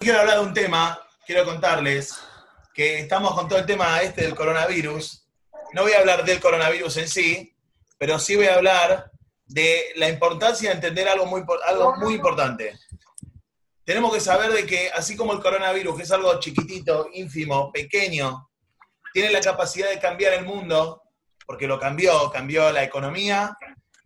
quiero hablar de un tema, quiero contarles que estamos con todo el tema este del coronavirus. No voy a hablar del coronavirus en sí, pero sí voy a hablar de la importancia de entender algo muy, algo muy importante. Tenemos que saber de que así como el coronavirus, que es algo chiquitito, ínfimo, pequeño, tiene la capacidad de cambiar el mundo, porque lo cambió, cambió la economía,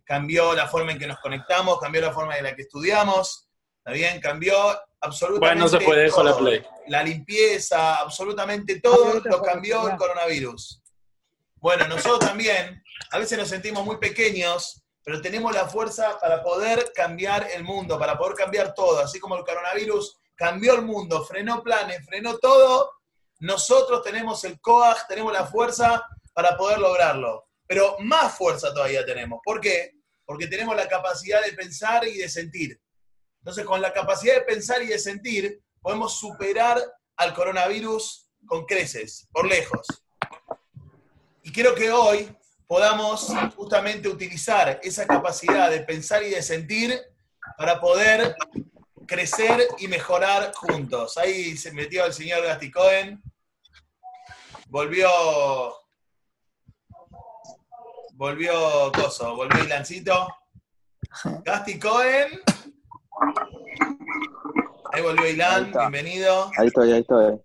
cambió la forma en que nos conectamos, cambió la forma en la que estudiamos, ¿está bien? Cambió absolutamente Bueno, no se puede, dejo la todo. play. La limpieza, absolutamente todo lo cambió el coronavirus. Bueno, nosotros también, a veces nos sentimos muy pequeños, pero tenemos la fuerza para poder cambiar el mundo, para poder cambiar todo. Así como el coronavirus cambió el mundo, frenó planes, frenó todo, nosotros tenemos el COAG, tenemos la fuerza para poder lograrlo. Pero más fuerza todavía tenemos. ¿Por qué? Porque tenemos la capacidad de pensar y de sentir. Entonces, con la capacidad de pensar y de sentir, podemos superar al coronavirus con creces, por lejos. Y quiero que hoy podamos justamente utilizar esa capacidad de pensar y de sentir para poder crecer y mejorar juntos. Ahí se metió el señor Gasti Cohen. Volvió. Volvió Coso, volvió Ilancito. Gasti Cohen. Ahí volvió Ilan, bienvenido. Ahí estoy, ahí estoy.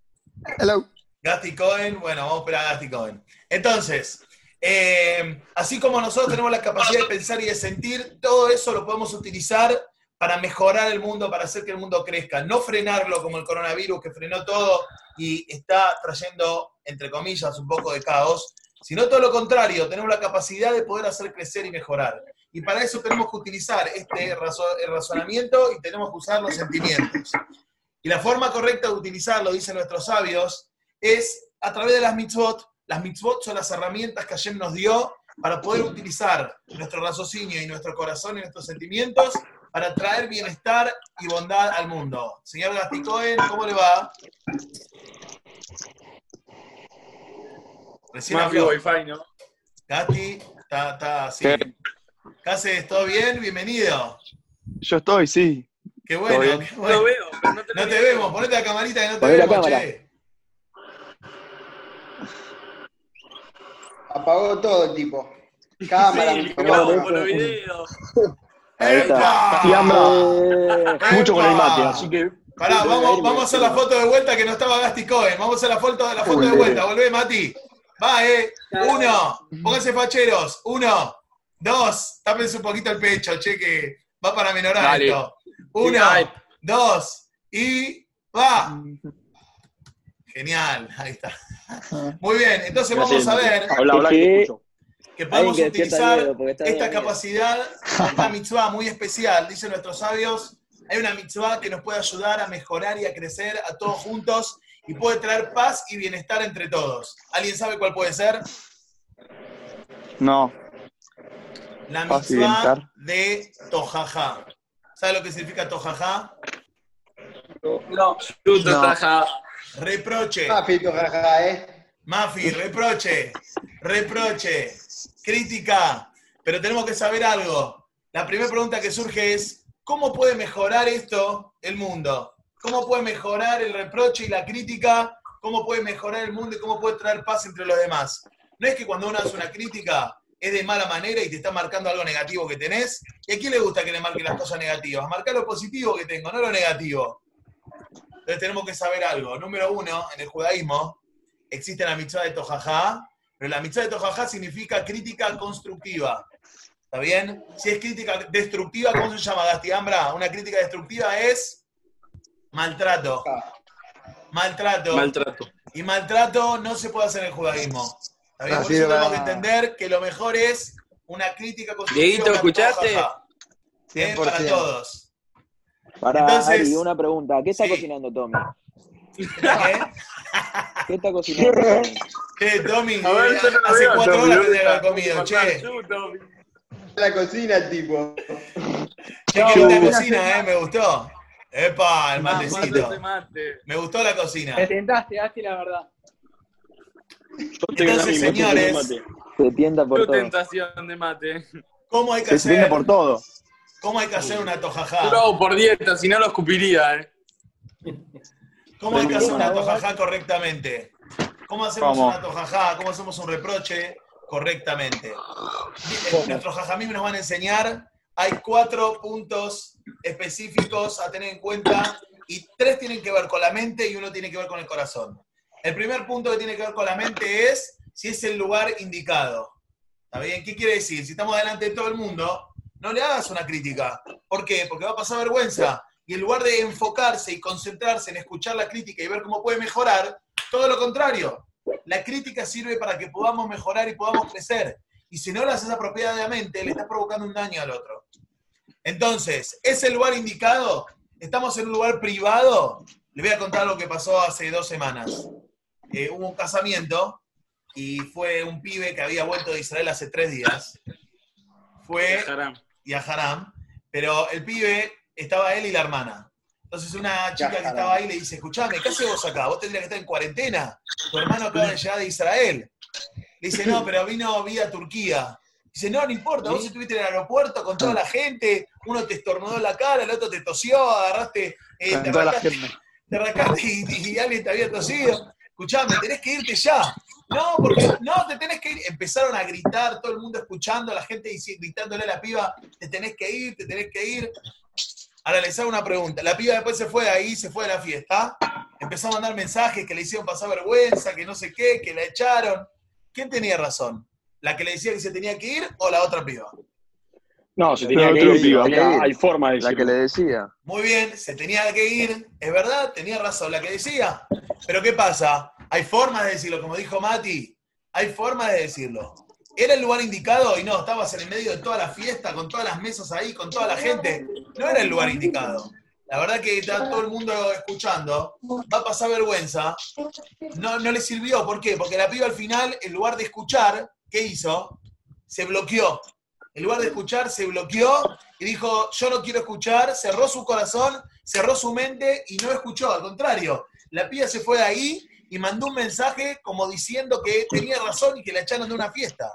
Hello. Gasti Cohen, bueno, vamos a esperar a Gasti Cohen. Entonces, eh, así como nosotros tenemos la capacidad de pensar y de sentir, todo eso lo podemos utilizar para mejorar el mundo, para hacer que el mundo crezca. No frenarlo como el coronavirus que frenó todo y está trayendo, entre comillas, un poco de caos, sino todo lo contrario, tenemos la capacidad de poder hacer crecer y mejorar. Y para eso tenemos que utilizar este razo- el razonamiento y tenemos que usar los sentimientos. Y la forma correcta de utilizarlo, dicen nuestros sabios, es a través de las mitzvot. Las mitzvot son las herramientas que Hashem nos dio para poder utilizar nuestro raciocinio y nuestro corazón y nuestros sentimientos para traer bienestar y bondad al mundo. Señor Gasti Cohen, ¿cómo le va? Recién Más habló. Wi-Fi, ¿no? Gasti, está, está así. ¿Qué? Cáceres, ¿todo bien? Bienvenido. Yo estoy, sí. Qué bueno, qué No bueno. lo veo, pero no te, No vemos, ponete la camarita que no te Poné la vemos, cámara. che. Apagó todo el tipo. Cámara, Sí, micrófono. grabo por los videos. Ahí está. Mucho con el mate, así que. Pará, vamos, vamos a hacer la foto de vuelta que no estaba Gasti Cohen. Vamos a hacer la foto, la foto de vuelta. Volvé, Mati. Va, eh. Uno. Pónganse facheros. Uno. Dos. Tápense un poquito el pecho, che, que va para menorar Dale. esto. Uno. Dos. Y va. Genial. Ahí está. Muy bien. Entonces vamos a ver Habla, habla, que que podemos que utilizar miedo esta capacidad, esta mitzvah muy especial, dicen nuestros sabios, hay una mitzvah que nos puede ayudar a mejorar y a crecer a todos juntos y puede traer paz y bienestar entre todos. ¿Alguien sabe cuál puede ser? No. La mitzvah de Tojaja. ¿Sabe lo que significa Tojaja? No, Chuto, No. Reproche. Fito, jajaja, eh. Mafi, reproche, reproche, crítica. Pero tenemos que saber algo. La primera pregunta que surge es, ¿cómo puede mejorar esto el mundo? ¿Cómo puede mejorar el reproche y la crítica? ¿Cómo puede mejorar el mundo y cómo puede traer paz entre los demás? No es que cuando uno hace una crítica es de mala manera y te está marcando algo negativo que tenés. ¿Y a quién le gusta que le marque las cosas negativas? Marcar lo positivo que tengo, no lo negativo. Entonces tenemos que saber algo. Número uno, en el judaísmo, existe la mitzvah de Tojajá, pero la mitzvah de Tojajá significa crítica constructiva. ¿Está bien? Si es crítica destructiva, ¿cómo se llama, Gasti Ambra? Una crítica destructiva es maltrato. Maltrato. Maltrato. y maltrato no se puede hacer en el judaísmo. ¿Está bien? Por eso es, tenemos que entender que lo mejor es una crítica constructiva. Dieguito, ¿escuchaste? Eh, Para 100%. todos. Para Entonces- Ari, una pregunta. ¿Qué está Sí. cocinando Tommy? ¿Qué? ¿Qué está cocinando Tommy? Che, Tommy, A ver, yo no hace veo, cuatro Tommy, horas que ¿dónde te había comido, che. La cocina el tipo. Che, qué linda cocina, eh, me gustó. Epa, el matecito. mate. Me gustó la cocina. Te tentaste, Asti, la verdad. Yo Entonces, señores. Se tienta por todo. tentación de mate. ¿Cómo hay que Se hacer, por todo. cómo hay que hacer una tojajá? lo hago por dieta, si no lo escupiría, eh. ¿Cómo hay que hacer una tojajá correctamente? ¿Cómo hacemos ¿Cómo? una tojajá? ¿Cómo hacemos un reproche correctamente? En Nuestros jajamim nos van a enseñar, hay cuatro puntos específicos a tener en cuenta y tres tienen que ver con la mente y uno tiene que ver con el corazón. El primer punto que tiene que ver con la mente es si es el lugar indicado. ¿Está bien? ¿Qué quiere decir? Si estamos delante de todo el mundo, no le hagas una crítica. ¿Por qué? Porque va a pasar vergüenza. Y en lugar de enfocarse y concentrarse en escuchar la crítica y ver cómo puede mejorar, todo lo contrario. La crítica sirve para que podamos mejorar y podamos crecer. Y si no lo haces apropiadamente, le estás provocando un daño al otro. Entonces, ¿es el lugar indicado? ¿Estamos en un lugar privado? Le voy a contar lo que pasó hace dos semanas. Eh, hubo un casamiento y fue un pibe que había vuelto de Israel hace tres días. Fue Haram. y a Haram, pero el pibe estaba él y la hermana. Entonces una chica que estaba ahí le dice, escuchame, ¿qué haces vos acá? Vos tendrías que estar en cuarentena. Tu hermano acaba de llegar de Israel. Le dice, no, pero vino vía Turquía. Dice, no, no importa, vos estuviste en el aeropuerto con toda la gente, uno te estornudó en la cara, el otro te tosió, agarraste, eh, te Con toda la arrancaste- gente. te arrancaste y, y alguien te había tosido. Escuchame, tenés que irte ya. No, porque no, te tenés que ir. Empezaron a gritar, todo el mundo escuchando, la gente gritándole a la piba, te tenés que ir, te tenés que ir. Ahora les hago una pregunta. La piba después se fue de ahí, se fue de la fiesta. Empezó a mandar mensajes que le hicieron pasar vergüenza, que no sé qué, que la echaron. ¿Quién tenía razón? ¿La que le decía que se tenía que ir o la otra piba? No, se tenía que ir. piba. Acá hay forma de La que decirlo. le decía. Muy bien, se tenía que ir, es verdad, tenía razón la que decía. Pero ¿qué pasa? Hay formas de decirlo, como dijo Mati, hay formas de decirlo. ¿Era el lugar indicado? Y no, estabas en el medio de toda la fiesta, con todas las mesas ahí, con toda la gente. No era el lugar indicado. La verdad que está todo el mundo escuchando, va a pasar vergüenza. No, no le sirvió, ¿por qué? Porque la piba al final, en lugar de escuchar, ¿qué hizo? Se bloqueó. En lugar de escuchar, se bloqueó y dijo, yo no quiero escuchar, cerró su corazón, cerró su mente y no escuchó. Al contrario, la piba se fue de ahí y mandó un mensaje como diciendo que tenía razón y que la echaron de una fiesta.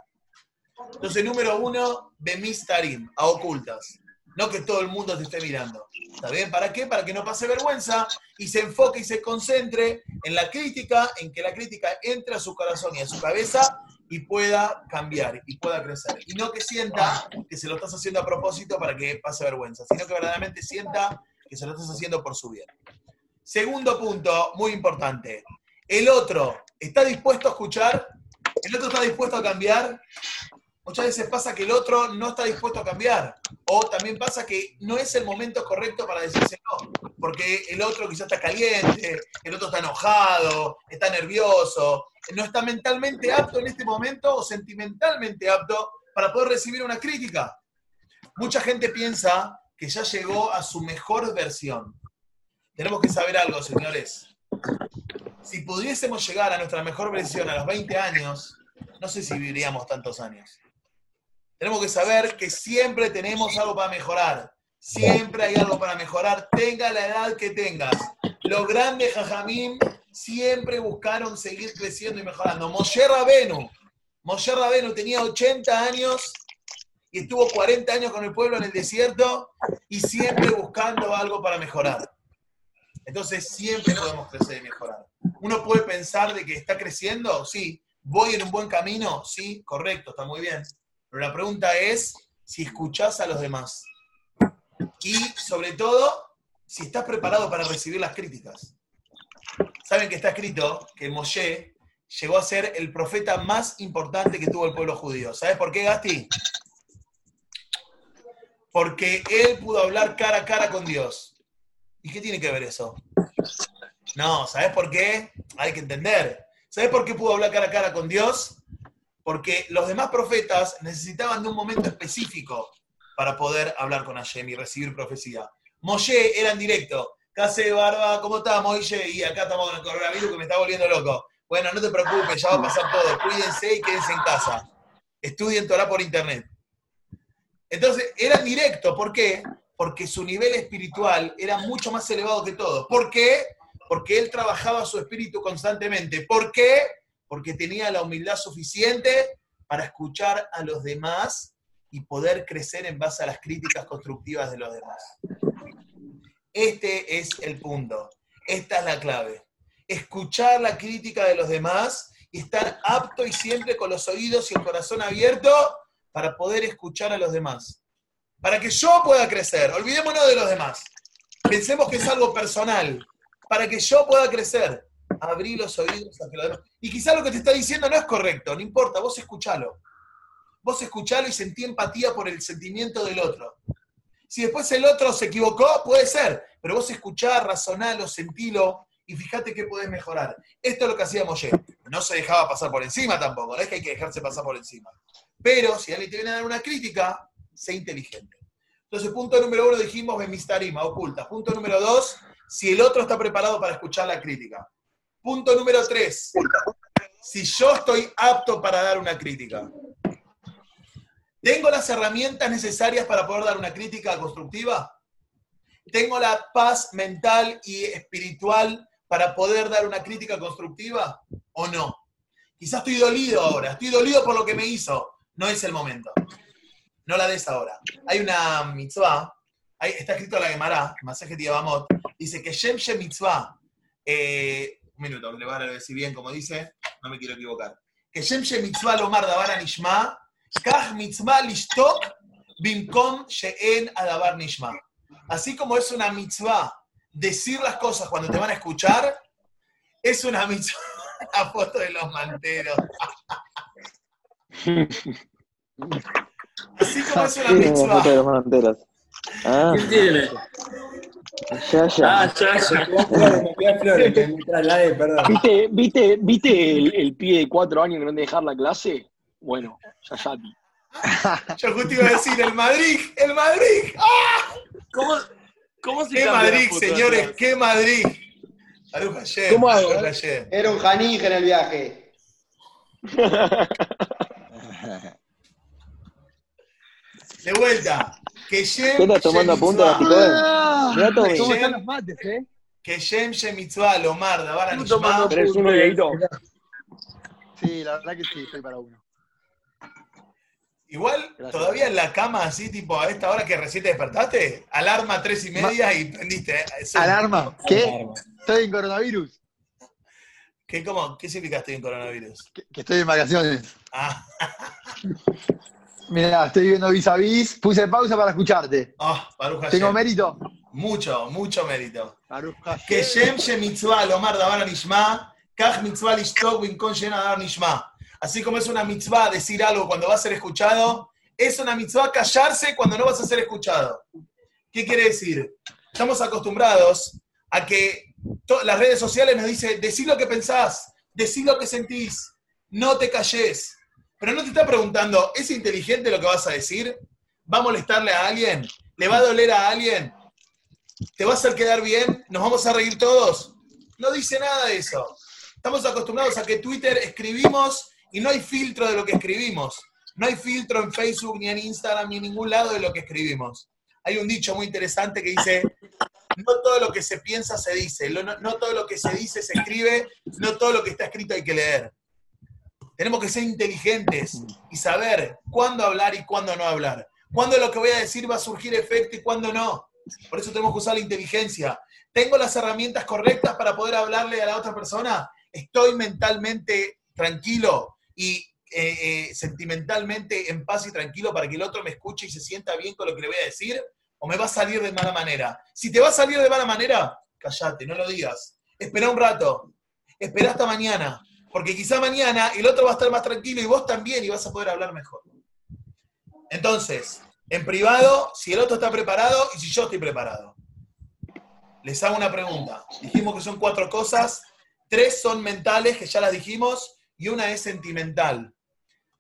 Entonces, número uno, Bemis Tarim, a ocultas. No que todo el mundo te esté mirando. ¿Está bien? ¿Para qué? Para que no pase vergüenza y se enfoque y se concentre en la crítica, en que la crítica entre a su corazón y a su cabeza y pueda cambiar y pueda crecer. Y no que sienta que se lo estás haciendo a propósito para que pase vergüenza, sino que verdaderamente sienta que se lo estás haciendo por su bien. Segundo punto, muy importante. El otro, ¿está dispuesto a escuchar? ¿El otro está dispuesto a cambiar? Muchas veces pasa que el otro no está dispuesto a cambiar. O también pasa que no es el momento correcto para decirse no. Porque el otro quizás está caliente, el otro está enojado, está nervioso, no está mentalmente apto en este momento o sentimentalmente apto para poder recibir una crítica. Mucha gente piensa que ya llegó a su mejor versión. Tenemos que saber algo, señores. Si pudiésemos llegar a nuestra mejor versión a los 20 años, no sé si viviríamos tantos años. Tenemos que saber que siempre tenemos algo para mejorar. Siempre hay algo para mejorar, tenga la edad que tengas. Los grandes Jajamim siempre buscaron seguir creciendo y mejorando. Moshe Rabenu, Moshe Rabenu tenía 80 años y estuvo 40 años con el pueblo en el desierto y siempre buscando algo para mejorar. Entonces siempre podemos crecer y mejorar. Uno puede pensar de que está creciendo, sí. ¿Voy en un buen camino? Sí, correcto, está muy bien. Pero la pregunta es si escuchás a los demás. Y sobre todo, si estás preparado para recibir las críticas. Saben que está escrito que Moshe llegó a ser el profeta más importante que tuvo el pueblo judío. ¿Sabes por qué, Gasti? Porque él pudo hablar cara a cara con Dios. ¿Y qué tiene que ver eso? No, ¿sabes por qué? Hay que entender. ¿Sabes por qué pudo hablar cara a cara con Dios? Porque los demás profetas necesitaban de un momento específico para poder hablar con Hashem y recibir profecía. Moshe era en directo. Case barba, ¿cómo estás, Moishe? Y acá estamos con el coronavirus que me está volviendo loco. Bueno, no te preocupes, ya va a pasar todo. Cuídense y quédense en casa. Estudien Torah por internet. Entonces, era en directo. ¿Por qué? Porque su nivel espiritual era mucho más elevado que todo. ¿Por qué? Porque él trabajaba su espíritu constantemente. ¿Por qué? Porque tenía la humildad suficiente para escuchar a los demás y poder crecer en base a las críticas constructivas de los demás. Este es el punto. Esta es la clave. Escuchar la crítica de los demás y estar apto y siempre con los oídos y el corazón abierto para poder escuchar a los demás. Para que yo pueda crecer. Olvidémonos de los demás. Pensemos que es algo personal. Para que yo pueda crecer. Abrí los oídos demás. Y quizás lo que te está diciendo no es correcto, no importa, vos escuchalo. Vos escuchalo y sentí empatía por el sentimiento del otro. Si después el otro se equivocó, puede ser, pero vos escuchá, razonalo, sentilo y fíjate qué podés mejorar. Esto es lo que hacía Moshe. No se dejaba pasar por encima tampoco, no es que hay que dejarse pasar por encima. Pero si alguien te viene a dar una crítica, sé inteligente. Entonces, punto número uno dijimos, Bemistarima, oculta. Punto número dos, si el otro está preparado para escuchar la crítica. Punto número tres, si yo estoy apto para dar una crítica. ¿Tengo las herramientas necesarias para poder dar una crítica constructiva? ¿Tengo la paz mental y espiritual para poder dar una crítica constructiva o no? Quizás estoy dolido ahora, estoy dolido por lo que me hizo. No es el momento. No la des ahora. Hay una mitzvah, está escrito en la Gemara, Masaje Tiabamot, dice que Shem Shem mitzvah, eh, un minuto, le voy a decir bien como dice, no me quiero equivocar. Que Shem mitzvah lomar nishma, kach mitzvah lishtok bimkom she'en adavar nishma. Así como es una mitzvah decir las cosas cuando te van a escuchar, es una mitzvah. La foto de los manteros. Así como es una mitzvah. Ah, ¿Quién tiene? ya, ya. Ah, ya, ya. Me flores, que me trasladé, perdón. ¿Viste, viste, viste el, el pibe de cuatro años que no te dejar la clase? Bueno, ya ya. Yo justo iba a decir, el Madrid, el Madrid. ¡Ah! ¿Cómo, cómo se ¡Qué Madrid, señores! ¡Qué Madrid! Hashem, ¿Cómo hago? Hashem. Era un janija en el viaje. De vuelta. Que Shem ¿Qué estás tomando Shem Tommy. ¿Cómo están los mates, eh? Que Shem Shem Lomar, Dabar tomando ¿Tenés uno, Dieguito? Sí, la verdad que sí, estoy para uno. Igual, Gracias. todavía en la cama, así, tipo, a esta hora que recién te despertaste, alarma tres y media y prendiste. eh. ¿Alarma? ¿Qué? Estoy en coronavirus. ¿Qué, cómo, ¿Qué significa estoy en coronavirus? Que, que estoy en vacaciones. Ah, Mira, estoy viendo vis a vis. Puse pausa para escucharte. oh, Baruch Hashem. ¿Tengo mérito? Mucho, mucho mérito. Que. Shem Shem Mitzvah, Lomar, Dabar Anishma, Kach Mitzvah Lishtok, Winkon Dabar Nishma. Así como es una mitzvah decir algo cuando va a ser escuchado, es una mitzvah callarse cuando no vas a ser escuchado. ¿Qué quiere decir? Estamos acostumbrados a que las redes sociales nos dicen, decí lo que pensás, decí lo que sentís, no te calles. Pero no te está preguntando, ¿es inteligente lo que vas a decir? ¿Va a molestarle a alguien? ¿Le va a doler a alguien? ¿Te va a hacer quedar bien? ¿Nos vamos a reír todos? No dice nada de eso. Estamos acostumbrados a que Twitter escribimos y no hay filtro de lo que escribimos. No hay filtro en Facebook, ni en Instagram, ni en ningún lado de lo que escribimos. Hay un dicho muy interesante que dice, no todo lo que se piensa se dice, no, no todo lo que se dice se escribe, no todo lo que está escrito hay que leer. Tenemos que ser inteligentes y saber cuándo hablar y cuándo no hablar. Cuándo lo que voy a decir va a surgir efecto y cuándo no. Por eso tenemos que usar la inteligencia. ¿Tengo las herramientas correctas para poder hablarle a la otra persona? ¿Estoy mentalmente tranquilo y eh, eh, sentimentalmente en paz y tranquilo para que el otro me escuche y se sienta bien con lo que le voy a decir? ¿O me va a salir de mala manera? Si te va a salir de mala manera, callate, no lo digas. Espera un rato. Espera hasta mañana. Porque quizá mañana el otro va a estar más tranquilo y vos también y vas a poder hablar mejor. Entonces, en privado, si el otro está preparado y si yo estoy preparado. Les hago una pregunta. Dijimos que son cuatro cosas. Tres son mentales, que ya las dijimos, y una es sentimental.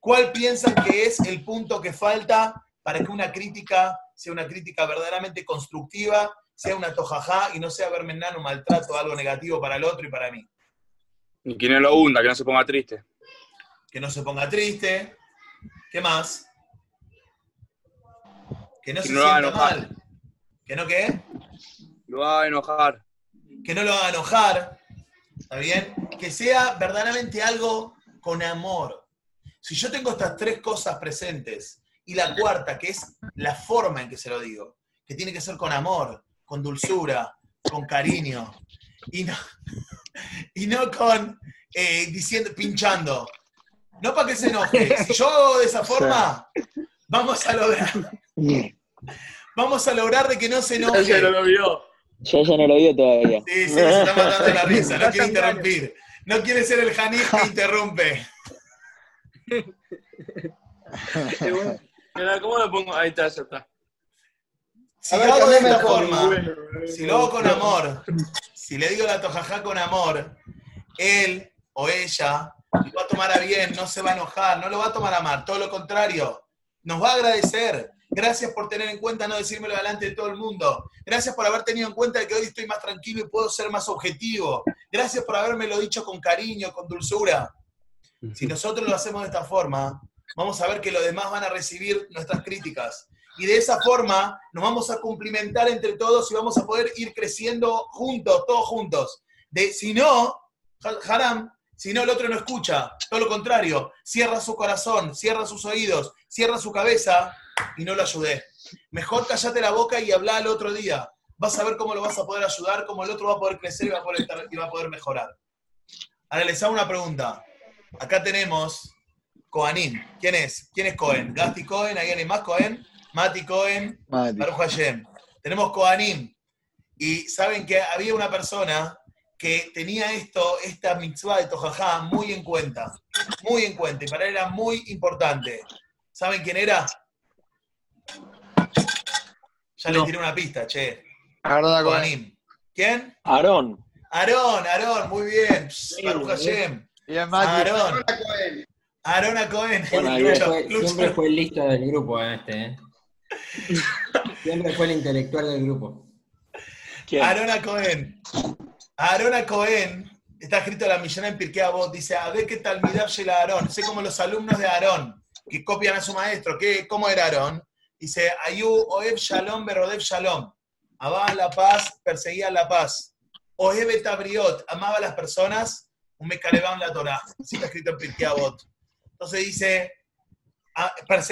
¿Cuál piensan que es el punto que falta para que una crítica sea una crítica verdaderamente constructiva, sea una tojajá y no sea verme en nano maltrato, algo negativo para el otro y para mí? Y que no lo hunda, que no se ponga triste. Que no se ponga triste. ¿Qué más? Que no Que se no lo haga sienta enojar. mal. ¿Que no qué? Lo va a enojar. que no lo haga enojar, ¿está bien? Que sea verdaderamente algo con amor. Si yo tengo estas tres cosas presentes y la cuarta, que es la forma en que se lo digo, que tiene que ser con amor, con dulzura, con cariño, y no, y no con eh, diciendo, pinchando. No para que se enoje. Si yo hago de esa forma, vamos a lograr. Vamos a lograr de que no se enoje. Ese no lo vio. Yo ya no lo vio todavía. Sí, sí, se está matando la risa, no quiere interrumpir. No quiere ser el Janif que interrumpe. Mira, ¿cómo lo pongo? Ahí está, ya está. Si lo hago de esta forma, si lo hago con amor, si le digo la tojajá con amor, él o ella lo va a tomar a bien, no se va a enojar, no lo va a tomar a mal, todo lo contrario, nos va a agradecer. Gracias por tener en cuenta no decírmelo delante de todo el mundo. Gracias por haber tenido en cuenta que hoy estoy más tranquilo y puedo ser más objetivo. Gracias por habérmelo dicho con cariño, con dulzura. Si nosotros lo hacemos de esta forma, vamos a ver que los demás van a recibir nuestras críticas. Y de esa forma nos vamos a cumplimentar entre todos y vamos a poder ir creciendo juntos, todos juntos. De, si no, Haram, si no el otro no escucha, todo lo contrario, cierra su corazón, cierra sus oídos, cierra su cabeza y no lo ayudé. Mejor callate la boca y habla el otro día. Vas a ver cómo lo vas a poder ayudar, cómo el otro va a poder crecer y va a poder, estar- y va a poder mejorar. Ahora les hago una pregunta. Acá tenemos Coanín. ¿Quién es? ¿Quién es Cohen? ¿Gasti Cohen? ¿Hay alguien más Cohen? Mati Cohen. Mati. Baruch Hashem. Tenemos Kohanim. Y saben que había una persona que tenía esto, esta mitzvah de Tojajá muy en cuenta. Muy en cuenta. Y para él era muy importante. ¿Saben quién era? Ya les tiré una pista, che. Kohanim. ¿Quién? Aarón. Aarón, Aarón, muy bien. Baruch Hashem. Bien, Mati. Aarón. Aarón a Cohen. Bueno, siempre, fue, siempre fue el listo del grupo este, ¿eh? Siempre fue el intelectual del grupo. ¿Quién? Aarón Cohen. Aarón Cohen, está escrito en la millona en Pirkei Avot, dice, a ver qué tal Midab Shel Aarón. Sé como los alumnos de Aarón, que copian a su maestro. ¿Qué, ¿Cómo era Aarón? Dice, Ayu Oeb Shalom Berodev Shalom. Amaba la paz, perseguía la paz. Oeb et Abriot, amaba a las personas, un mecarebán la Torah. Así está escrito en Pirkei Avot. Entonces dice,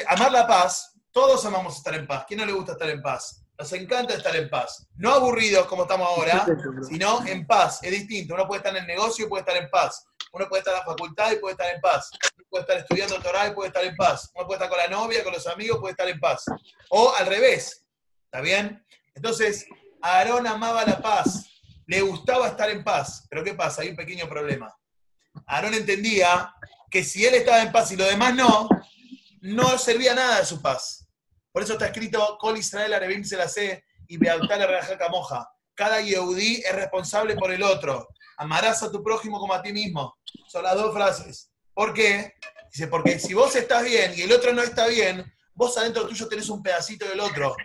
amar la paz, todos amamos estar en paz. ¿Quién no le gusta estar en paz? Nos encanta estar en paz. No aburridos como estamos ahora, sino en paz. Es distinto. Uno puede estar en el negocio y puede estar en paz. Uno puede estar en la facultad y puede estar en paz. Uno puede estar estudiando Torah y puede estar en paz. Uno puede estar con la novia, con los amigos, puede estar en paz. O al revés. ¿Está bien? Entonces, Aarón amaba la paz. Le gustaba estar en paz. Pero ¿qué pasa? Hay un pequeño problema. Aarón entendía que si él estaba en paz y los demás no, no servía nada de su paz. Por eso está escrito, Col Israel Arevim se la sé y Rejaca Moja. Cada Yehudí es responsable por el otro. Amarás a tu prójimo como a ti mismo. Son las dos frases. ¿Por qué? Dice, porque si vos estás bien y el otro no está bien, vos adentro tuyo tenés un pedacito del otro.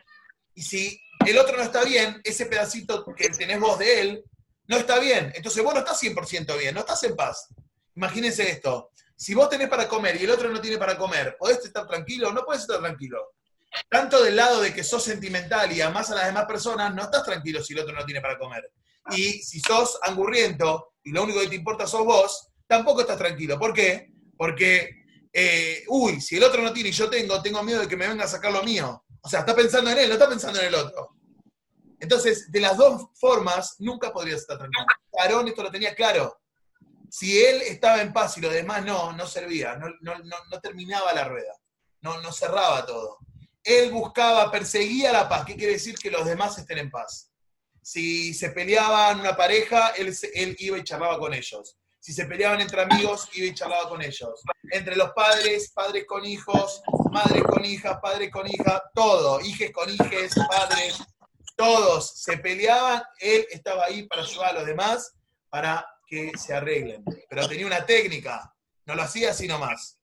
Y si el otro no está bien, ese pedacito que tenés vos de él no está bien. Entonces vos no estás 100% bien, no estás en paz. Imagínense esto. Si vos tenés para comer y el otro no tiene para comer, ¿podés estar tranquilo? No podés estar tranquilo. Tanto del lado de que sos sentimental y amás a las demás personas, no estás tranquilo si el otro no tiene para comer. Y si sos angurriento y lo único que te importa sos vos, tampoco estás tranquilo. ¿Por qué? Porque, eh, uy, si el otro no tiene y yo tengo, tengo miedo de que me venga a sacar lo mío. O sea, está pensando en él, no está pensando en el otro. Entonces, de las dos formas, nunca podrías estar tranquilo. Aarón esto lo tenía claro. Si él estaba en paz y los demás no, no servía, no, no- no- no terminaba la rueda, no, no cerraba todo. Él buscaba, perseguía la paz. ¿Qué quiere decir? Que los demás estén en paz. Si se peleaban una pareja, él, iba y charlaba con ellos. Si se peleaban entre amigos, iba y charlaba con ellos. Entre los padres, padres con hijos, madres con hijas, padres con hijas, todo, hijes con hijes, padres, todos se peleaban, él estaba ahí para ayudar a los demás para que se arreglen. Pero tenía una técnica, no lo hacía así nomás.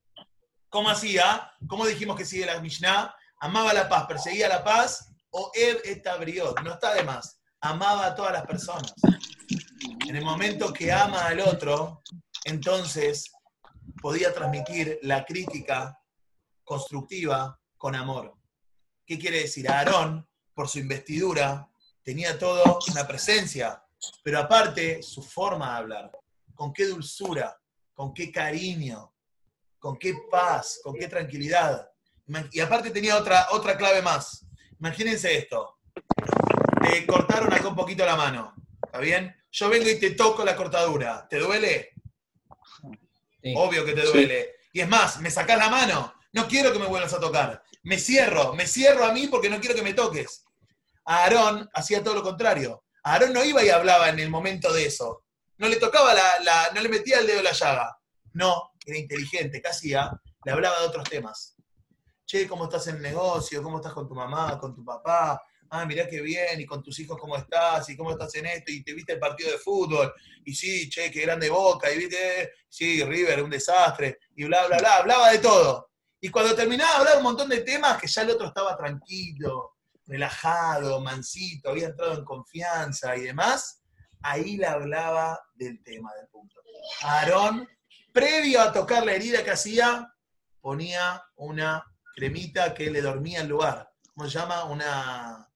¿Cómo hacía? ¿Cómo dijimos que sigue la Mishnah? Amaba la paz, perseguía la paz, o Ed estabriot, no está de más. Amaba a todas las personas. En el momento que ama al otro, entonces podía transmitir la crítica constructiva con amor. ¿Qué quiere decir? Aarón, por su investidura, tenía todo una presencia, pero aparte su forma de hablar, con qué dulzura, con qué cariño, con qué paz, con qué tranquilidad. Y aparte tenía otra, otra clave más. Imagínense esto. Le cortaron acá un poquito la mano. ¿Está bien? yo vengo y te toco la cortadura. ¿Te duele? Sí. Obvio que te duele. Y es más, me sacás la mano. No quiero que me vuelvas a tocar. Me cierro, me cierro a mí porque no quiero que me toques. A Aarón hacía todo lo contrario. A Aarón no iba y hablaba en el momento de eso. No le tocaba la, la- no le metía el dedo en la llaga. No, era inteligente. ¿Qué hacía? Le hablaba de otros temas. Che, ¿cómo estás en el negocio? ¿Cómo estás con tu mamá, con tu papá? Ah, mirá qué bien, y con tus hijos cómo estás, y cómo estás en esto, y te viste el partido de fútbol, y sí, che, qué grande boca, y viste, sí, River, un desastre, y bla, bla, bla, hablaba de todo. Y cuando terminaba de hablar un montón de temas, que ya el otro estaba tranquilo, relajado, mansito, había entrado en confianza y demás, ahí le hablaba del tema del punto. Aarón, previo a tocar la herida que hacía, ponía una cremita que le dormía el lugar. ¿Cómo se llama? Una,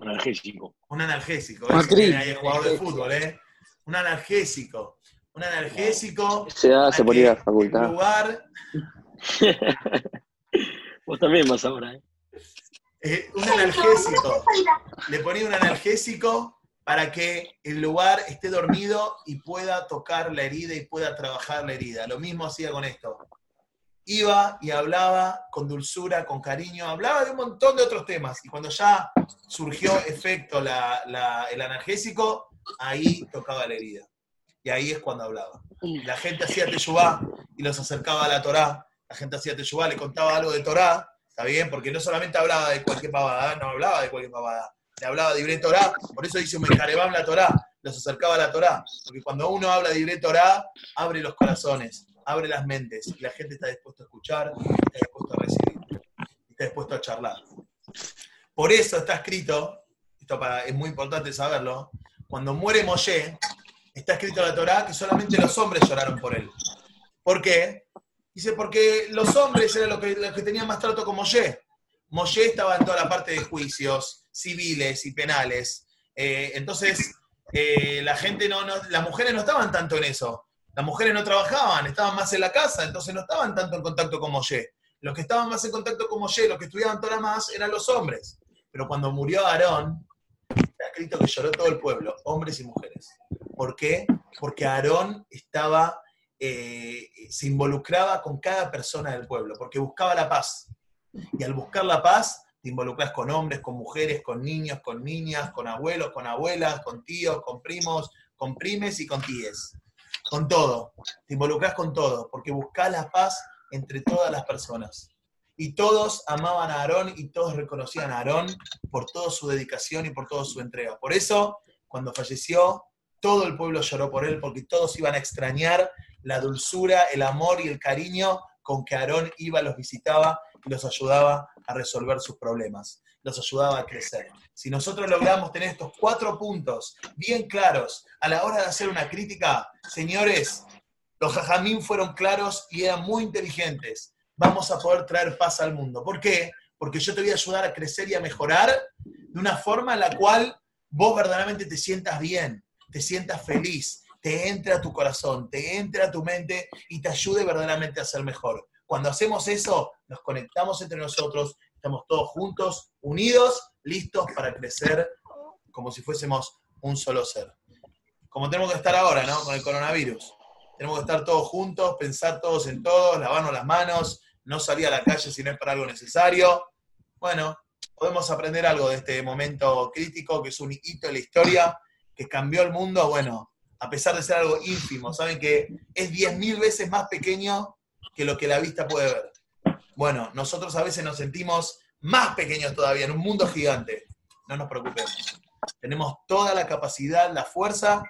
Analgésico. un analgésico. Crin- ahí el jugador de fútbol, ¿eh? Un analgésico. Un analgésico. Se hace por ir a la El facultad. lugar, Vos también vas ahora, ¿eh? eh, un analgésico. Le ponía un analgésico para que el lugar esté dormido y pueda tocar la herida y pueda trabajar la herida. Lo mismo hacía con esto. Iba y hablaba con dulzura, con cariño, hablaba de un montón de otros temas. Y cuando ya surgió efecto la- la- el analgésico, ahí tocaba la herida. Y ahí es cuando hablaba. La gente hacía teyubá y los acercaba a la Torá. La gente hacía teyubá, le contaba algo de Torá, ¿está bien? Porque no solamente hablaba de cualquier pavada, no hablaba de cualquier pavada. Le hablaba de Ibre Torá, por eso dice Mecarebam la Torá, los acercaba a la Torá. Porque cuando uno habla de Ibre Torá, abre los corazones, abre las mentes, y la gente está dispuesta a escuchar, está dispuesta a recibir, está dispuesto a charlar. Por eso está escrito, esto para- es muy importante saberlo, cuando muere Moshe, está escrito en la Torá que solamente los hombres lloraron por él. ¿Por qué? Dice, porque los hombres eran los que, los tenían más trato con Moshe. Moshe estaba en toda la parte de juicios civiles y penales. Eh, entonces, eh, la gente no, no- las mujeres no estaban tanto en eso. Las mujeres no trabajaban, estaban más en la casa, entonces no estaban tanto en contacto con Moshe. Los que estaban más en contacto con Moshe, los que estudiaban Torah más, eran los hombres. Pero cuando murió Aarón, está escrito que lloró todo el pueblo, hombres y mujeres. ¿Por qué? Porque Aarón estaba, eh, se involucraba con cada persona del pueblo, porque buscaba la paz. Y al buscar la paz, te involucras con hombres, con mujeres, con niños, con niñas, con abuelos, con abuelas, con tíos, con primos, con primes y con tíes. Con todo. Te involucras con todo, porque buscas la paz entre todas las personas. Y todos amaban a Aarón y todos reconocían a Aarón por toda su dedicación y por toda su entrega. Por eso, cuando falleció, todo el pueblo lloró por él, porque todos iban a extrañar la dulzura, el amor y el cariño con que Aarón iba, los visitaba y los ayudaba a resolver sus problemas, los ayudaba a crecer. Si nosotros logramos tener estos cuatro puntos bien claros a la hora de hacer una crítica, señores, los jajamín fueron claros y eran muy inteligentes. Vamos a poder traer paz al mundo. ¿Por qué? Porque yo te voy a ayudar a crecer y a mejorar de una forma en la cual vos verdaderamente te sientas bien, te sientas feliz, te entre a tu corazón, te entre a tu mente y te ayude verdaderamente a ser mejor. Cuando hacemos eso, nos conectamos entre nosotros, estamos todos juntos, unidos, listos para crecer como si fuésemos un solo ser. Como tenemos que estar ahora, ¿no? Con el coronavirus. Tenemos que estar todos juntos, pensar todos en todos, lavarnos las manos, no salir a la calle si no es para algo necesario. Bueno, podemos aprender algo de este momento crítico, que es un hito en la historia, que cambió el mundo, bueno, a pesar de ser algo ínfimo, saben que es 10.000 veces más pequeño que lo que la vista puede ver. Bueno, nosotros a veces nos sentimos más pequeños todavía, en un mundo gigante. No nos preocupemos. Tenemos toda la capacidad, la fuerza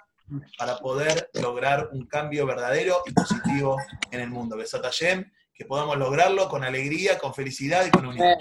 para poder lograr un cambio verdadero y positivo en el mundo. Besat Hashem, que podamos lograrlo con alegría, con felicidad y con unidad.